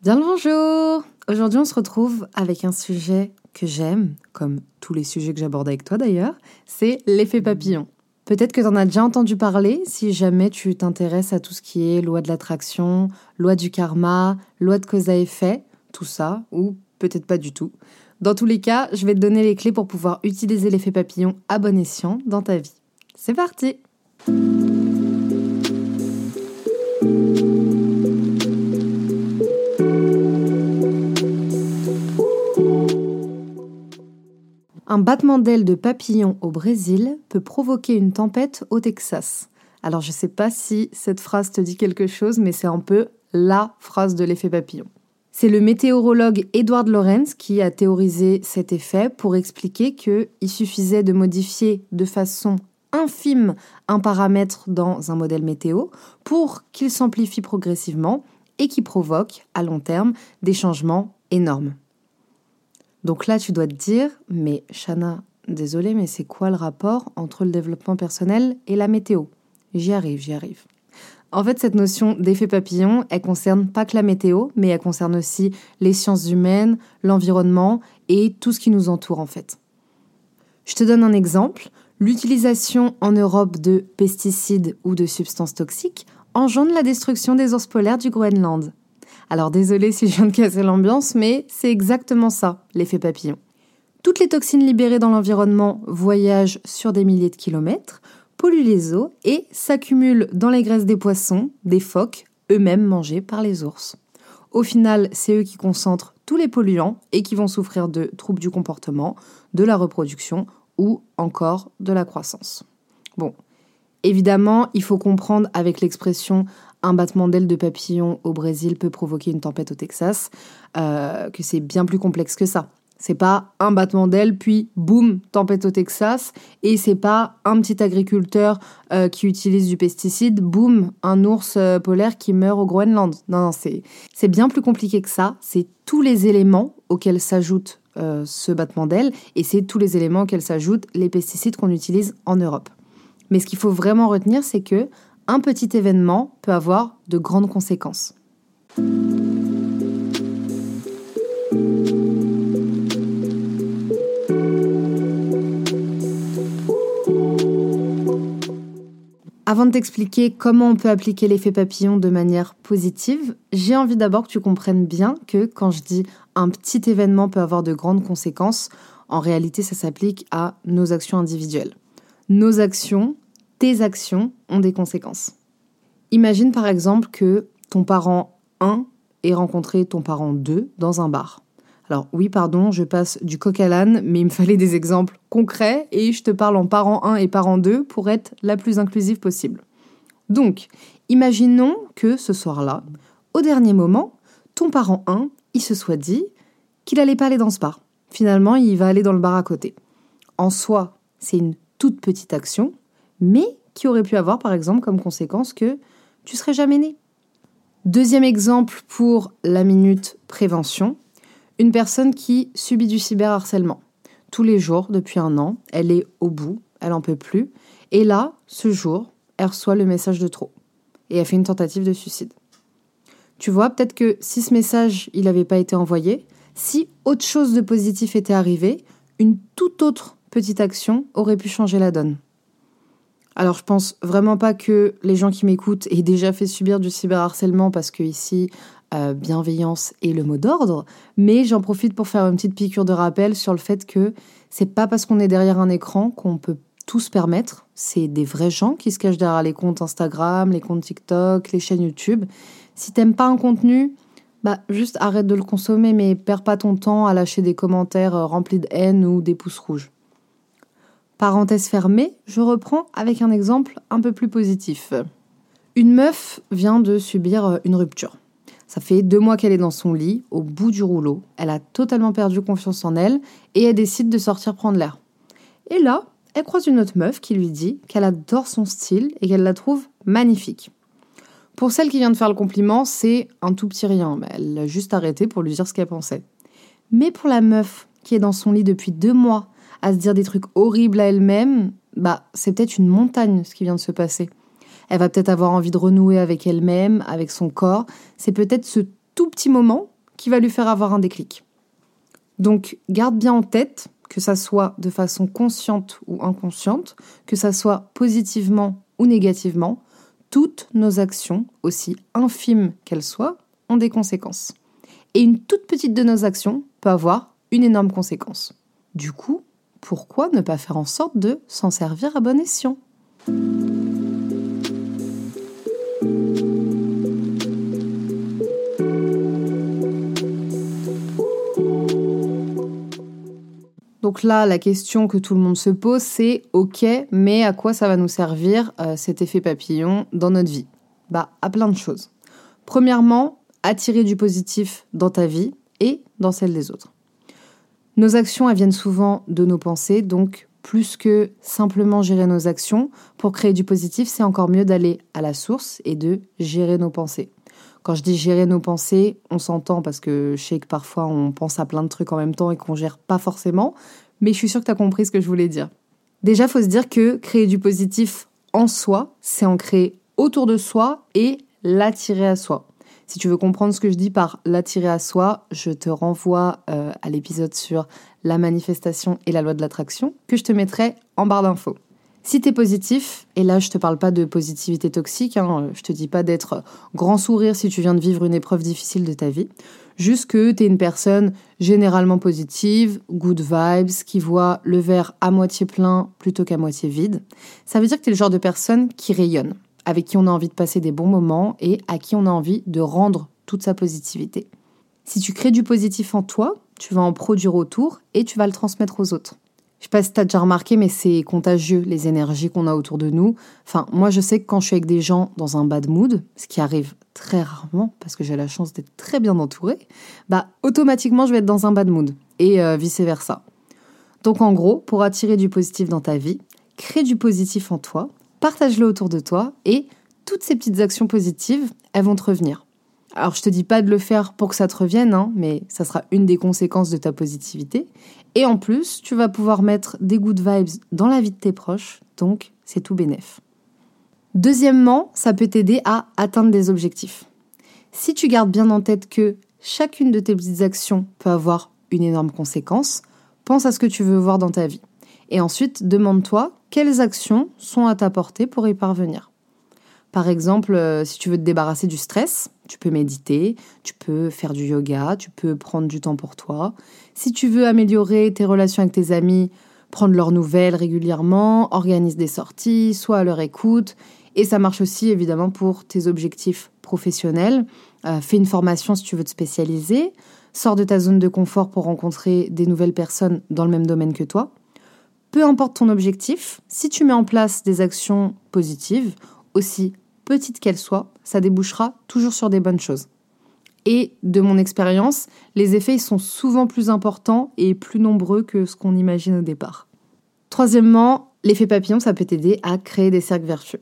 Bien le bonjour Aujourd'hui on se retrouve avec un sujet que j'aime, comme tous les sujets que j'aborde avec toi d'ailleurs, c'est l'effet papillon. Peut-être que tu en as déjà entendu parler si jamais tu t'intéresses à tout ce qui est loi de l'attraction, loi du karma, loi de cause à effet, tout ça, ou peut-être pas du tout. Dans tous les cas, je vais te donner les clés pour pouvoir utiliser l'effet papillon à bon escient dans ta vie. C'est parti Un battement d'aile de papillon au Brésil peut provoquer une tempête au Texas. Alors je ne sais pas si cette phrase te dit quelque chose, mais c'est un peu la phrase de l'effet papillon. C'est le météorologue Edward Lorenz qui a théorisé cet effet pour expliquer qu'il suffisait de modifier de façon infime un paramètre dans un modèle météo pour qu'il s'amplifie progressivement et qui provoque à long terme des changements énormes. Donc là, tu dois te dire, mais Shana, désolé, mais c'est quoi le rapport entre le développement personnel et la météo? J'y arrive, j'y arrive. En fait, cette notion d'effet papillon, elle concerne pas que la météo, mais elle concerne aussi les sciences humaines, l'environnement et tout ce qui nous entoure en fait. Je te donne un exemple. L'utilisation en Europe de pesticides ou de substances toxiques engendre la destruction des ours polaires du Groenland. Alors désolé si je viens de casser l'ambiance, mais c'est exactement ça, l'effet papillon. Toutes les toxines libérées dans l'environnement voyagent sur des milliers de kilomètres, polluent les eaux et s'accumulent dans les graisses des poissons, des phoques, eux-mêmes mangés par les ours. Au final, c'est eux qui concentrent tous les polluants et qui vont souffrir de troubles du comportement, de la reproduction ou encore de la croissance. Bon, évidemment, il faut comprendre avec l'expression un battement d'aile de papillon au Brésil peut provoquer une tempête au Texas, euh, que c'est bien plus complexe que ça. C'est pas un battement d'aile, puis boum, tempête au Texas. Et c'est pas un petit agriculteur euh, qui utilise du pesticide, boum, un ours euh, polaire qui meurt au Groenland. Non, non, c'est, bien plus compliqué que ça. C'est tous les éléments auxquels s'ajoute ce battement d'aile et c'est tous les éléments auxquels s'ajoutent les pesticides qu'on utilise en Europe. Mais ce qu'il faut vraiment retenir, c'est que un petit événement peut avoir de grandes conséquences. Avant de t'expliquer comment on peut appliquer l'effet papillon de manière positive, j'ai envie d'abord que tu comprennes bien que quand je dis un petit événement peut avoir de grandes conséquences, en réalité ça s'applique à nos actions individuelles. Nos actions tes actions ont des conséquences. Imagine par exemple que ton parent 1 ait rencontré ton parent 2 dans un bar. Alors oui, pardon, je passe du coq à l'âne, mais il me fallait des exemples concrets et je te parle en parent 1 et parent 2 pour être la plus inclusive possible. Donc, imaginons que ce soir-là, au dernier moment, ton parent 1, il se soit dit qu'il allait pas aller dans ce bar. Finalement, il va aller dans le bar à côté. En soi, c'est une toute petite action, mais qui aurait pu avoir par exemple comme conséquence que tu serais jamais né. Deuxième exemple pour la minute prévention, une personne qui subit du cyberharcèlement. Tous les jours, depuis un an, elle est au bout, elle en peut plus, et là, ce jour, elle reçoit le message de trop, et elle fait une tentative de suicide. Tu vois, peut-être que si ce message, il n'avait pas été envoyé, si autre chose de positif était arrivé, une toute autre petite action aurait pu changer la donne. Alors je pense vraiment pas que les gens qui m'écoutent aient déjà fait subir du cyberharcèlement parce que ici euh, bienveillance est le mot d'ordre, mais j'en profite pour faire une petite piqûre de rappel sur le fait que c'est pas parce qu'on est derrière un écran qu'on peut tout se permettre. C'est des vrais gens qui se cachent derrière les comptes Instagram, les comptes TikTok, les chaînes YouTube. Si t'aimes pas un contenu, bah juste arrête de le consommer, mais perds pas ton temps à lâcher des commentaires euh, remplis de haine ou des pouces rouges. Parenthèse fermée, je reprends avec un exemple un peu plus positif. Une meuf vient de subir euh, une rupture. Ça fait deux mois qu'elle est dans son lit, au bout du rouleau. Elle a totalement perdu confiance en elle et elle décide de sortir prendre l'air. Et là, elle croise une autre meuf qui lui dit qu'elle adore son style et qu'elle la trouve magnifique. Pour celle qui vient de faire le compliment, c'est un tout petit rien. Elle l'a juste arrêté pour lui dire ce qu'elle pensait. Mais pour la meuf qui est dans son lit depuis deux mois à se dire des trucs horribles à elle-même, bah c'est peut-être une montagne ce qui vient de se passer. Elle va peut-être avoir envie de renouer avec elle-même, avec son corps. C'est peut-être ce tout petit moment qui va lui faire avoir un déclic. Donc garde bien en tête que ça soit de façon consciente ou inconsciente, que ça soit positivement ou négativement, toutes nos actions, aussi infimes qu'elles soient, ont des conséquences. Et une toute petite de nos actions peut avoir une énorme conséquence. Du coup, pourquoi ne pas faire en sorte de s'en servir à bon escient? Donc là, la question que tout le monde se pose, c'est OK, mais à quoi ça va nous servir euh, cet effet papillon dans notre vie? Bah, à plein de choses. Premièrement, attirer du positif dans ta vie et dans celle des autres. Nos actions, elles viennent souvent de nos pensées, donc plus que simplement gérer nos actions, pour créer du positif, c'est encore mieux d'aller à la source et de gérer nos pensées. Quand je dis gérer nos pensées, on s'entend parce que je sais que parfois on pense à plein de trucs en même temps et qu'on gère pas forcément, mais je suis sûre que tu as compris ce que je voulais dire. Déjà, faut se dire que créer du positif en soi, c'est en créer autour de soi et l'attirer à soi. Si tu veux comprendre ce que je dis par l'attirer à soi, je te renvoie euh, à l'épisode sur la manifestation et la loi de l'attraction que je te mettrai en barre d'infos. Si t'es positif, et là je te parle pas de positivité toxique, hein, je te dis pas d'être grand sourire si tu viens de vivre une épreuve difficile de ta vie, juste que t'es une personne généralement positive, good vibes, qui voit le verre à moitié plein plutôt qu'à moitié vide, ça veut dire que t'es le genre de personne qui rayonne, avec qui on a envie de passer des bons moments et à qui on a envie de rendre toute sa positivité. Si tu crées du positif en toi, tu vas en produire autour et tu vas le transmettre aux autres. Je sais pas si t'as déjà remarqué, mais c'est contagieux les énergies qu'on a autour de nous. Enfin, moi je sais que quand je suis avec des gens dans un bad mood, ce qui arrive très rarement parce que j'ai la chance d'être très bien entourée, bah automatiquement je vais être dans un bad mood et euh, vice versa. Donc en gros, pour attirer du positif dans ta vie, crée du positif en toi, partage-le autour de toi et toutes ces petites actions positives, elles vont te revenir. Alors je te dis pas de le faire pour que ça te revienne, hein, mais ça sera une des conséquences de ta positivité. Et en plus, tu vas pouvoir mettre des good vibes dans la vie de tes proches, donc c'est tout bénef. Deuxièmement, ça peut t'aider à atteindre des objectifs. Si tu gardes bien en tête que chacune de tes petites actions peut avoir une énorme conséquence, pense à ce que tu veux voir dans ta vie. Et ensuite, demande-toi quelles actions sont à ta portée pour y parvenir. Par exemple, euh, si tu veux te débarrasser du stress, tu peux méditer, tu peux faire du yoga, tu peux prendre du temps pour toi. Si tu veux améliorer tes relations avec tes amis, prendre leurs nouvelles régulièrement, organise des sorties, sois à leur écoute. Et ça marche aussi évidemment pour tes objectifs professionnels. Euh, fais une formation si tu veux te spécialiser. Sors de ta zone de confort pour rencontrer des nouvelles personnes dans le même domaine que toi. Peu importe ton objectif, si tu mets en place des actions positives, aussi petites qu'elles soient, ça débouchera toujours sur des bonnes choses. Et de mon expérience, les effets sont souvent plus importants et plus nombreux que ce qu'on imagine au départ. Troisièmement, l'effet papillon, ça peut t'aider à créer des cercles vertueux.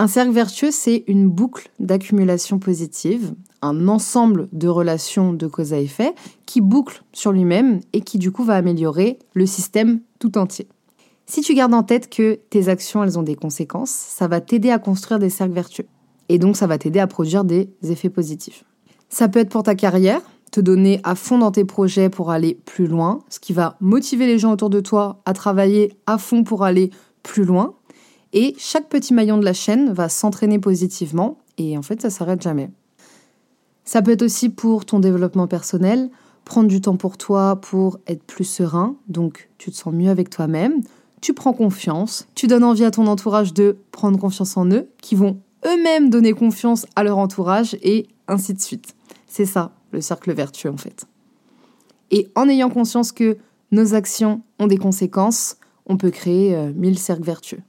Un cercle vertueux, c'est une boucle d'accumulation positive, un ensemble de relations de cause à effet qui boucle sur lui-même et qui du coup va améliorer le système tout entier. Si tu gardes en tête que tes actions, elles ont des conséquences, ça va t'aider à construire des cercles vertueux. Et donc, ça va t'aider à produire des effets positifs. Ça peut être pour ta carrière, te donner à fond dans tes projets pour aller plus loin, ce qui va motiver les gens autour de toi à travailler à fond pour aller plus loin. Et chaque petit maillon de la chaîne va s'entraîner positivement et en fait, ça s'arrête jamais. Ça peut être aussi pour ton développement personnel, prendre du temps pour toi pour être plus serein, donc tu te sens mieux avec toi-même, tu prends confiance, tu donnes envie à ton entourage de prendre confiance en eux, qui vont eux-mêmes donner confiance à leur entourage et ainsi de suite. C'est ça, le cercle vertueux en fait. Et en ayant conscience que nos actions ont des conséquences, on peut créer euh, mille cercles vertueux.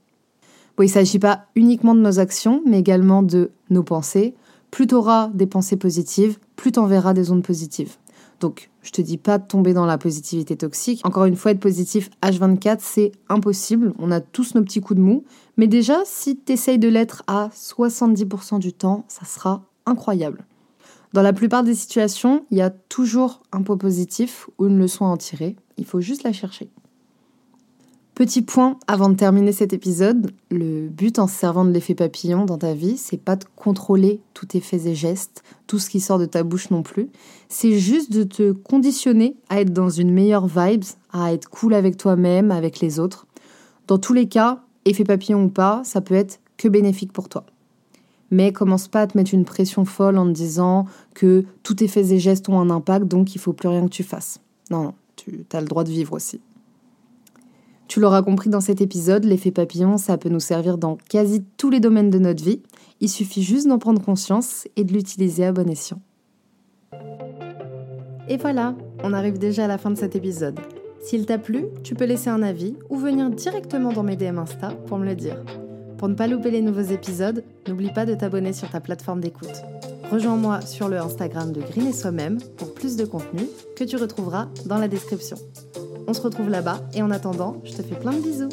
Bon, il ne s'agit pas uniquement de nos actions, mais également de nos pensées. Plus tu auras des pensées positives, plus tu enverras des ondes positives. Donc, je te dis pas de tomber dans la positivité toxique. Encore une fois, être positif H24, c'est impossible. On a tous nos petits coups de mou. Mais déjà, si tu essayes de l'être à 70% du temps, ça sera incroyable. Dans la plupart des situations, il y a toujours un point positif ou une leçon à en tirer. Il faut juste la chercher. Petit point avant de terminer cet épisode, le but en servant de l'effet papillon dans ta vie, c'est pas de contrôler tous tes faits et gestes, tout ce qui sort de ta bouche non plus. C'est juste de te conditionner à être dans une meilleure vibe, à être cool avec toi-même, avec les autres. Dans tous les cas, effet papillon ou pas, ça peut être que bénéfique pour toi mais commence pas à te mettre une pression folle en te disant que tous tes faits et gestes ont un impact, donc il faut plus rien que tu fasses. Non, tu as le droit de vivre aussi. Tu l'auras compris dans cet épisode, l'effet papillon, ça peut nous servir dans quasi tous les domaines de notre vie. Il suffit juste d'en prendre conscience et de l'utiliser à bon escient. Et voilà, on arrive déjà à la fin de cet épisode. S'il t'a plu, tu peux laisser un avis ou venir directement dans mes DM Insta pour me le dire. Pour ne pas louper les nouveaux épisodes, n'oublie pas de t'abonner sur ta plateforme d'écoute. Rejoins-moi sur le Instagram de Green et Soi-même pour plus de contenu que tu retrouveras dans la description. On se retrouve là-bas et en attendant, je te fais plein de bisous.